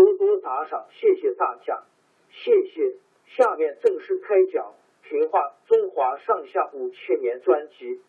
多多打赏，谢谢大家，谢谢。下面正式开讲《评话中华上下五千年》专辑。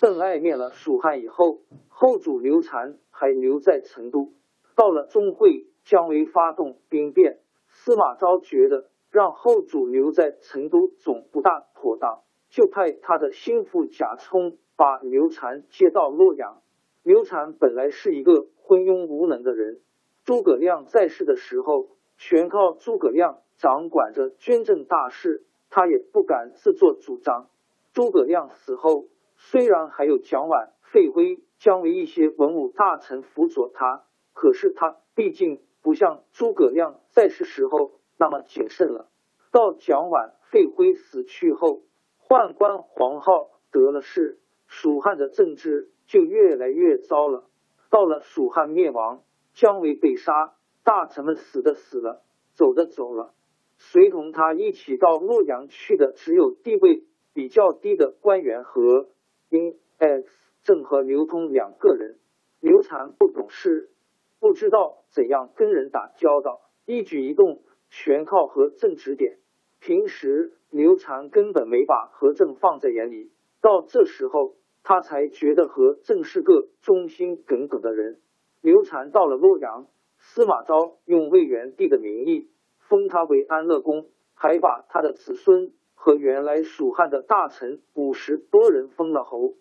邓艾灭了蜀汉以后，后主刘禅还留在成都。到了钟会，姜维发动兵变，司马昭觉得让后主留在成都总不大妥当，就派他的心腹贾充。把刘禅接到洛阳。刘禅本来是一个昏庸无能的人，诸葛亮在世的时候，全靠诸葛亮掌管着军政大事，他也不敢自作主张。诸葛亮死后，虽然还有蒋琬、费辉、姜维一些文武大臣辅佐他，可是他毕竟不像诸葛亮在世时候那么谨慎了。到蒋琬、费辉死去后，宦官黄皓得了势。蜀汉的政治就越来越糟了。到了蜀汉灭亡，姜维被杀，大臣们死的死了，走的走了，随同他一起到洛阳去的只有地位比较低的官员和因 X 郑和刘通两个人。刘禅不懂事，不知道怎样跟人打交道，一举一动全靠何正指点。平时刘禅根本没把何正放在眼里。到这时候，他才觉得何正是个忠心耿耿的人。刘禅到了洛阳，司马昭用魏元帝的名义封他为安乐公，还把他的子孙和原来蜀汉的大臣五十多人封了侯。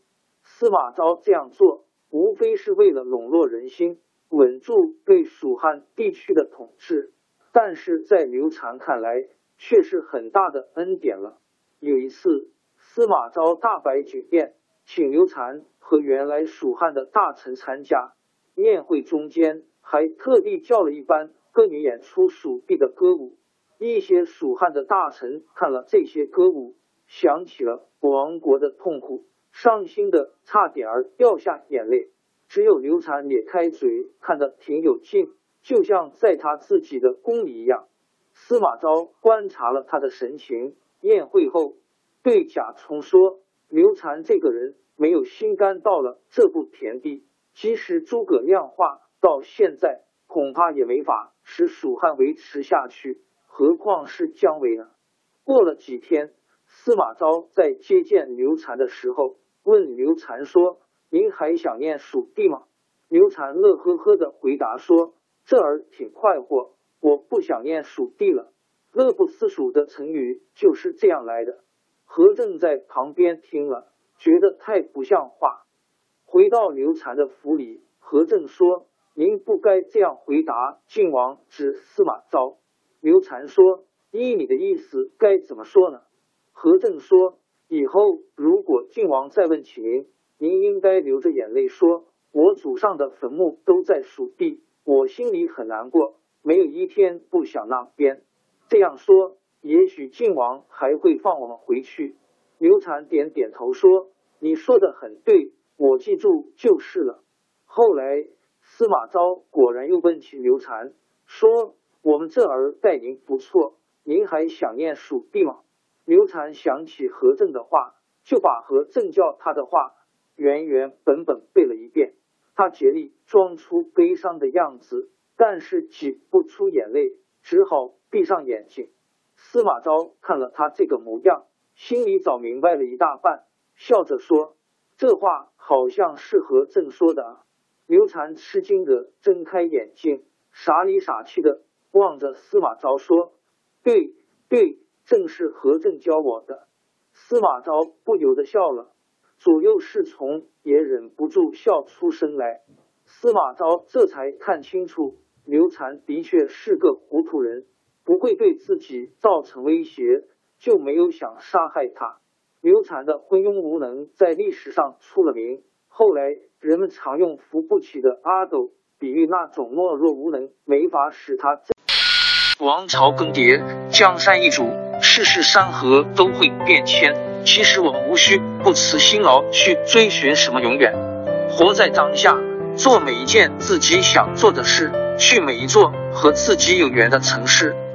司马昭这样做，无非是为了笼络人心，稳住对蜀汉地区的统治。但是在刘禅看来，却是很大的恩典了。有一次。司马昭大摆酒宴，请刘禅和原来蜀汉的大臣参加。宴会中间，还特地叫了一班歌女演出蜀地的歌舞。一些蜀汉的大臣看了这些歌舞，想起了亡国的痛苦，伤心的差点儿掉下眼泪。只有刘禅咧开嘴，看得挺有劲，就像在他自己的宫里一样。司马昭观察了他的神情，宴会后。对贾充说：“刘禅这个人没有心肝，到了这步田地，即使诸葛亮化到现在，恐怕也没法使蜀汉维持下去，何况是姜维呢？”过了几天，司马昭在接见刘禅的时候，问刘禅说：“您还想念蜀地吗？”刘禅乐呵呵的回答说：“这儿挺快活，我不想念蜀地了。”乐不思蜀的成语就是这样来的。何正在旁边听了，觉得太不像话。回到刘禅的府里，何正说：“您不该这样回答晋王。”指司马昭。刘禅说：“依你的意思，该怎么说呢？”何正说：“以后如果晋王再问起您，您应该流着眼泪说：‘我祖上的坟墓都在蜀地，我心里很难过，没有一天不想那边。’这样说。”也许晋王还会放我们回去。刘禅点点头说：“你说的很对，我记住就是了。”后来司马昭果然又问起刘禅，说：“我们这儿待您不错，您还想念蜀地吗？”刘禅想起何正的话，就把何正叫他的话原原本本背了一遍。他竭力装出悲伤的样子，但是挤不出眼泪，只好闭上眼睛。司马昭看了他这个模样，心里早明白了一大半，笑着说：“这话好像是何正说的啊。”刘禅吃惊的睁开眼睛，傻里傻气的望着司马昭说：“对对。”正是何正教我的，司马昭不由得笑了，左右侍从也忍不住笑出声来。司马昭这才看清楚，刘禅的确是个糊涂人，不会对自己造成威胁，就没有想杀害他。刘禅的昏庸无能在历史上出了名，后来人们常用扶不起的阿斗比喻那种懦弱无能，没法使他。王朝更迭，江山易主。世事山河都会变迁，其实我们无需不辞辛劳去追寻什么永远，活在当下，做每一件自己想做的事，去每一座和自己有缘的城市，